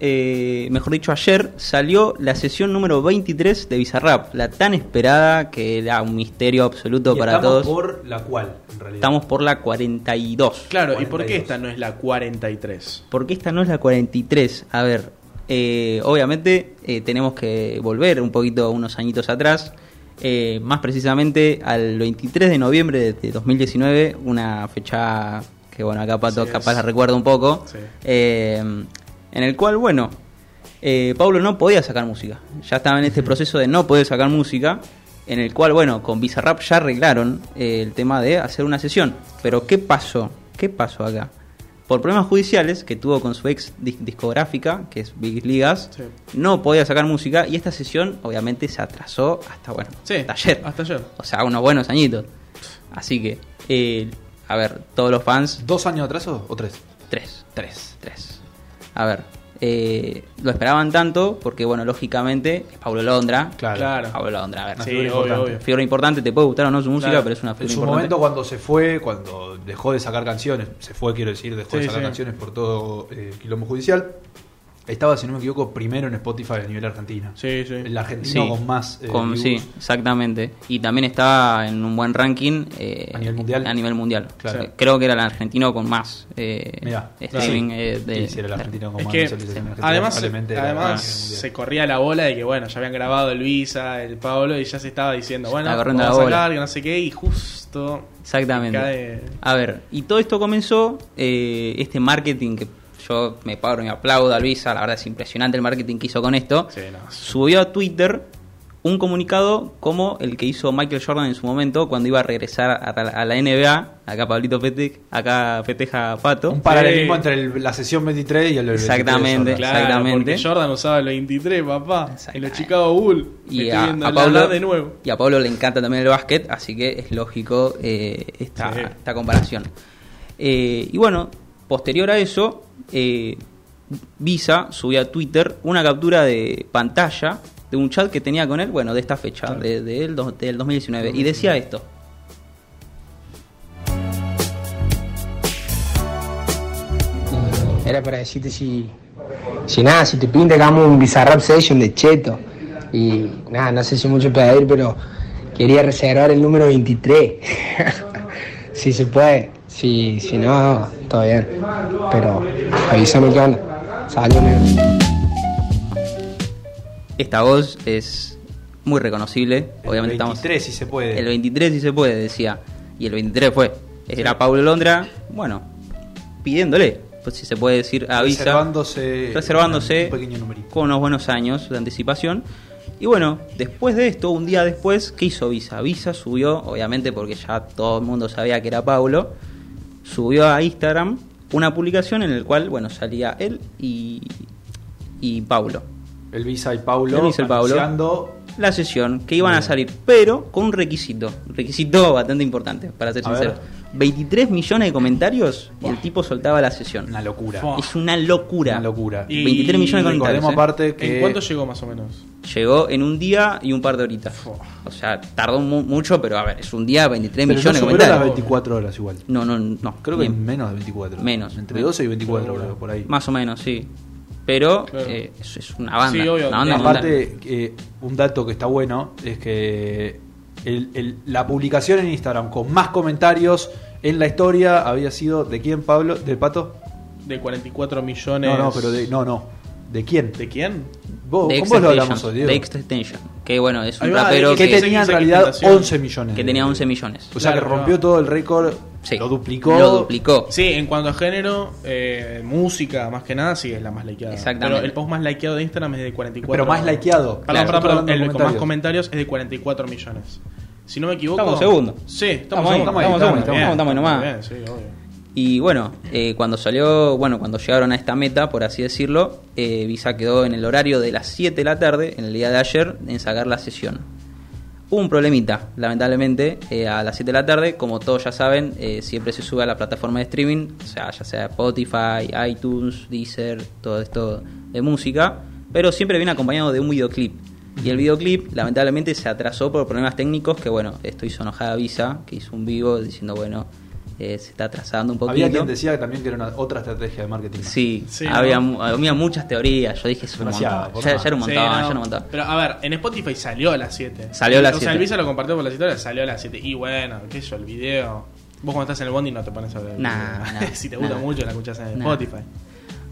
eh, mejor dicho ayer, salió la sesión número 23 de Bizarrap, la tan esperada que era un misterio absoluto Y para estamos todos. por la cual, en realidad. Estamos por la 42. Claro, ¿y por qué esta no es la 43? Porque esta no es la 43. A ver, eh, obviamente eh, tenemos que volver un poquito unos añitos atrás. Eh, más precisamente al 23 de noviembre de, de 2019, una fecha que, bueno, acá Pato Así capaz es. la recuerda un poco. Sí. eh, en el cual, bueno, eh, Pablo no podía sacar música. Ya estaba en este proceso de no poder sacar música. En el cual, bueno, con Bizarrap ya arreglaron eh, el tema de hacer una sesión. Pero, ¿qué pasó? ¿Qué pasó acá? Por problemas judiciales que tuvo con su ex dis- discográfica, que es Big Ligas, Sí. no podía sacar música y esta sesión obviamente se atrasó hasta, bueno, Sí, hasta ayer. Hasta ayer. O sea, unos buenos añitos. Así que, eh, a ver, todos los fans... ¿Dos años de atraso o tres? Tres. Tres. Tres. A ver, eh, lo esperaban tanto porque, bueno, lógicamente es Pablo Londra. Claro. Claro. Pablo Londra, a ver. Sí, figura obvio, importante. obvio. Figura importante, te puede gustar o no su música, Claro. pero es una En figura su importante. momento cuando se fue, cuando dejó de sacar canciones, se fue quiero decir, dejó de sacar sí. canciones por todo eh, quilombo judicial, estaba, si no me equivoco, primero en Spotify a nivel argentino. Sí, sí. El argentino Sí, con más eh, con- sí, exactamente. Y también está en un buen ranking eh, ¿A nivel mundial? A nivel mundial. Claro. O sea, creo que era el argentino con más eh, Mirá, streaming claro. eh, de, Sí, sí, era el argentino con más que, además, probablemente era a además se corría la bola de que, bueno, ya habían grabado el Visa, el Pablo, y ya se estaba diciendo, bueno, estaba vamos a sacar, que no sé qué, y justo Exactamente. cae... A ver, y todo esto comenzó, eh, este marketing que yo me paro y me aplaudo a Luisa, la verdad es impresionante el marketing que hizo con esto. Sí, no, Subió a Twitter un comunicado como el que hizo Michael Jordan en su momento cuando iba a regresar a, a la NBA. Acá Pablito Pete, acá festeja Pato. Un paralelismo entre el- la sesión 23 y el 23 Exactamente. Claro, Exactamente. porque Jordan usaba el 23, papá, en los. Chicago Bulls. y a, a la Pablo, de nuevo. y a Pablo le encanta también el básquet, así que es lógico eh, esta, Sí. esta comparación. Eh, y bueno, posterior a eso, eh, Visa subió a Twitter una captura de pantalla de un chat que tenía con él, bueno, de esta fecha, de, de el do- del 2019, y decía esto. Era para decirte si, si nada, si te pinta hagamos un Bizarrap Session de Cheto. Y nada, no sé si mucho pedir, pero quería reservar el número 23. si se puede, si, si no, todo bien. Pero avísame qué onda. Salió negro. Esta voz es muy reconocible, El obviamente estamos... 23 si se puede. El 23 si se puede, decía. Y el 23 fue. Era Pablo Londra, bueno, pidiéndole, pues si se puede decir, avisa. Reservándose reservándose un pequeño numerito. con unos buenos años de anticipación. Y bueno, después de esto, un día después, ¿qué hizo Visa? Visa subió, obviamente porque ya todo el mundo sabía que era Pablo, subió a Instagram una publicación en la cual, bueno, salía él y, y Pablo. El Visa y Paulo El Visa y Paulo. anunciando La sesión, que iban a salir, pero con un requisito, un requisito bastante importante, para ser A sincero. ver. 23 millones de comentarios y el tipo soltaba la sesión. una locura. Es una locura. Una locura. Y 23 millones de comentarios. ¿eh? aparte que ¿En cuánto llegó más o menos? Llegó en un día y un par de horitas. O sea, tardó mu- mucho, pero a ver, es un día, 23 pero no millones de las comentarios. 24 horas igual. No, no, no. Creo que bien. menos de 24. Menos. Entre 12 y 24 horas por ahí. Más o menos, sí. Pero Claro. eh, es, es una banda. Sí, obvio. una banda aparte, eh, un dato que está bueno es que el- el- la publicación en Instagram con más comentarios en la historia había sido ¿de quién, Pablo? ¿Del pato? De 44 millones. No, no, pero de, no, no. ¿De quién? ¿De quién? Vos, de con vos lo hablamos Extension, hoy, Diego. de Extension, que bueno, es un Ahí rapero que que, tenía en realidad Tentación. 11 millones. que tenía 11 millones. O sea que Claro, rompió va. todo el récord, Sí. lo duplicó. Lo duplicó. Sí, en cuanto a género, eh, música, más que nada, sí es la más likeada. Exactamente. Pero el post más likeado de Instagram es de 44. Pero más likeado. Perdón, Claro, perdón, El con más comentarios. es de 44 millones. Si no me equivoco. Estamos segundo. Sí, estamos, Estamos ahí, segundo. estamos ahí, estamos estamos- estamos ahí nomás. Bien, sí, obvio. Y bueno, eh, cuando salió, bueno, cuando llegaron a esta meta, por así decirlo, eh, Visa quedó en el horario de las 7 de la tarde, en el día de ayer, en sacar la sesión. Hubo un problemita, lamentablemente, eh, a las 7 de la tarde, como todos ya saben, siempre se sube a la plataforma de streaming, o sea, ya sea Spotify, iTunes, Deezer, todo esto de música, pero siempre viene acompañado de un videoclip. Y el videoclip, lamentablemente, se atrasó por problemas técnicos, que bueno, esto hizo enojada Visa, que hizo un vivo diciendo, bueno, eh, se está atrasando un poquito. Había quien decía que también que era una, otra estrategia de marketing. Sí, Sí, había, ¿no? había muchas teorías. Yo dije, es un Ya, ya era un montón, Sí, no. ya era un montón. Pero a ver, en Spotify salió a las 7. Salió a las O sea, 7. el Visa lo compartió por las historias, salió a las 7. Y bueno, qué sé yo, el video. Vos cuando estás en el bondi no te pones a ver el Nah, video. nah, si te gusta nah. mucho, la escuchás en Nah. Spotify.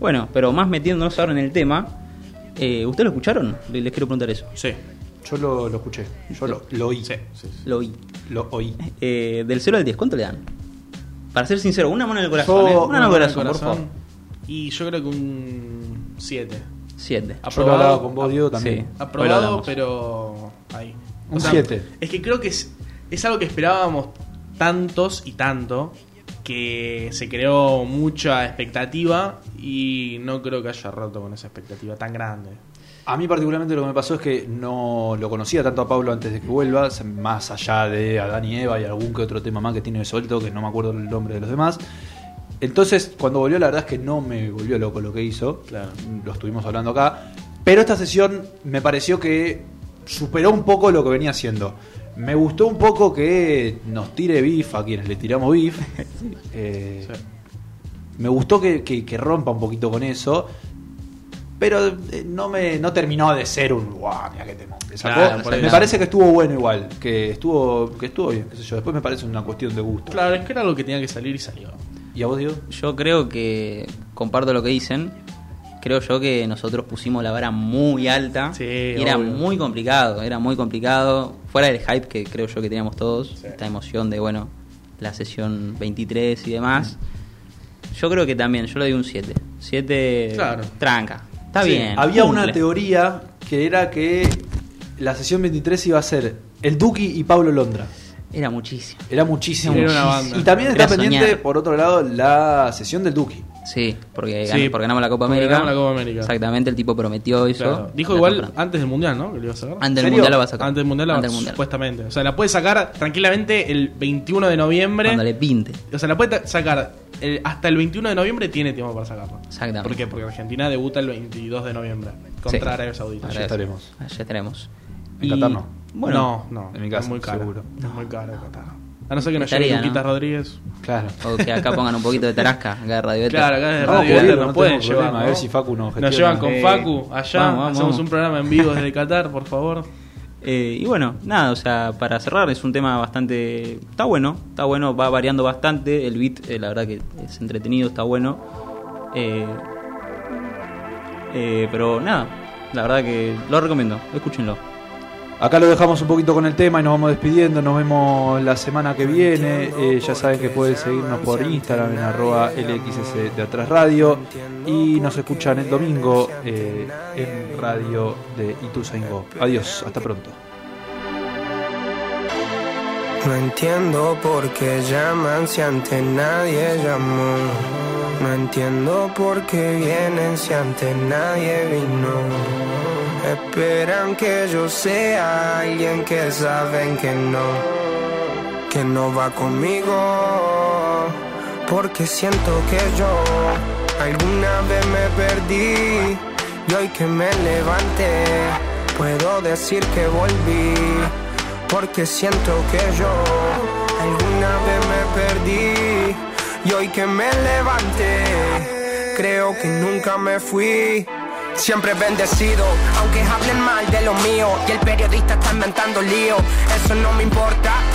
Bueno, pero más metiéndonos ahora en el tema, eh, ¿ustedes lo escucharon? Les les quiero preguntar eso. Sí. Yo lo, lo escuché. Yo lo, lo oí. Sí, sí. Lo oí. Lo oí. Eh, del 0 al 10, ¿cuánto le dan? Para ser sincero, una mano en el corazón, Yo- ¿eh? Una mano en el corazón, por favor. Y yo creo que un 7. 7. Yo lo hablaba con vos, Diego, también. Sí. Aprobado, pero ahí. Un siete. Es que creo que es, es algo que esperábamos tantos y tanto que se creó mucha expectativa y no creo que haya roto con esa expectativa tan grande. A mí particularmente lo que me pasó es que no lo conocía tanto a Pablo antes de que vuelva, más allá de Adán y Eva y algún que otro tema más que tiene suelto, que no me acuerdo el nombre de los demás. Entonces, cuando volvió, la verdad es que no me volvió loco lo que hizo. Lo estuvimos hablando acá. Pero esta sesión me pareció que superó un poco lo que venía haciendo. Me gustó un poco que nos tire beef a quienes le tiramos beef. Eh, Me gustó que, que- que rompa un poquito con eso. Pero eh, no me no terminó de ser un guau, mira qué temón que sacó". Claro, por me parece que estuvo bueno igual, que estuvo que estuvo bien, qué sé yo. Después me parece una cuestión de gusto. Claro, es que era algo que tenía que salir y salió. ¿Y a vos, Diego? Yo creo que, comparto lo que dicen, creo yo que nosotros pusimos la vara muy alta Sí, y era obvio. muy complicado, era muy complicado, fuera del hype que creo yo que teníamos todos, esta emoción de, bueno, la sesión 23 y demás. Yo creo que también, yo le doy un 7. 7 Claro. tranca. Está Sí, bien. Había cumple. una teoría que era que la sesión 23 iba a ser el Duki y Pablo Londra. Era muchísimo. Era muchísimo. Era una banda. Y también está pendiente, soñar. por otro lado, la sesión del Duki. Sí, porque, Sí, porque ganamos la Copa porque América. ganamos la Copa América. Exactamente, el tipo prometió eso. Claro. Dijo igual antes del mundial, ¿no? Que lo iba a sacar. Antes del. Mundial la va a sacar. Antes del mundial, la- Antes del Mundial. supuestamente. O sea, la puede sacar tranquilamente el 21 de noviembre. Cuando le pinte. O sea, la puede sacar el- hasta el 21 de noviembre tiene tiempo para sacarla. Exactamente. ¿Por qué? Porque Argentina debuta el 22 de noviembre contra Sí. Arabia Saudita. Allá estaremos. Allá estaremos. En Y- Qatar no. Bueno, no, no. En mi casa, es muy caro. seguro. Es muy caro Qatar. A no ser que nos lleve ¿no? Luquitas Rodríguez. Claro. O que acá pongan un poquito de tarasca, acá de Radio. Claro, acá de Radio no nos pueden llevar. a ¿no? ver si Facu nos gestiona. Nos llevan con Eh, Facu allá. vamos, vamos, hacemos vamos. un programa en vivo desde Qatar, por favor. Eh, y bueno, nada, o sea, para cerrar es un tema bastante... Está bueno, está bueno, va variando bastante. El beat, eh, la verdad que es entretenido, está bueno. Eh, eh, pero nada, la verdad que lo recomiendo, escúchenlo. Acá lo dejamos un poquito con el tema y nos vamos despidiendo. Nos vemos la semana que viene. Eh, ya saben que pueden seguirnos por Instagram en arroba LXS de Atrás Radio. Y nos escuchan el domingo eh, en radio de Ituzaingó. Adiós, hasta pronto. No entiendo por qué llaman si antes nadie llamó. No entiendo por qué vienen si antes nadie vino. Esperan que yo sea alguien que saben que no, que no va conmigo. Porque siento que yo alguna vez me perdí y hoy que me levanté puedo decir que volví. Porque siento que yo alguna vez me perdí y hoy que me levanté creo que nunca me fui. Siempre bendecido, aunque hablen mal de lo mío y el periodista está inventando lío. Eso no me importa,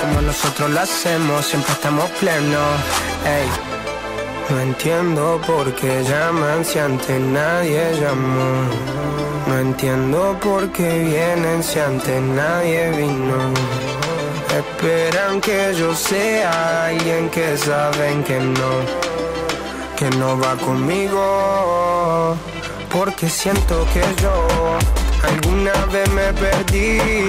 Como nosotros lo hacemos, siempre estamos plenos. Ey. No entiendo por qué llaman si antes nadie llamó. No entiendo por qué vienen si antes nadie vino. Esperan que yo sea alguien que saben que no, que no va conmigo. Porque siento que yo alguna vez me perdí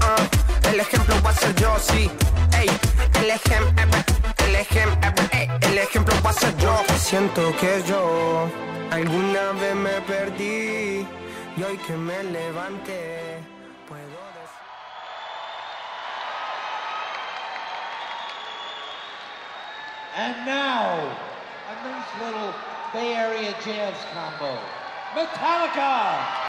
Ah, el ejemplo va a ser yo sí ey el ejemplo el ejemplo el ejemplo va a ser yo siento que yo alguna vez me perdí y hoy que me levanté puedo decir And now, a nice little Bay Area jazz combo. Metallica!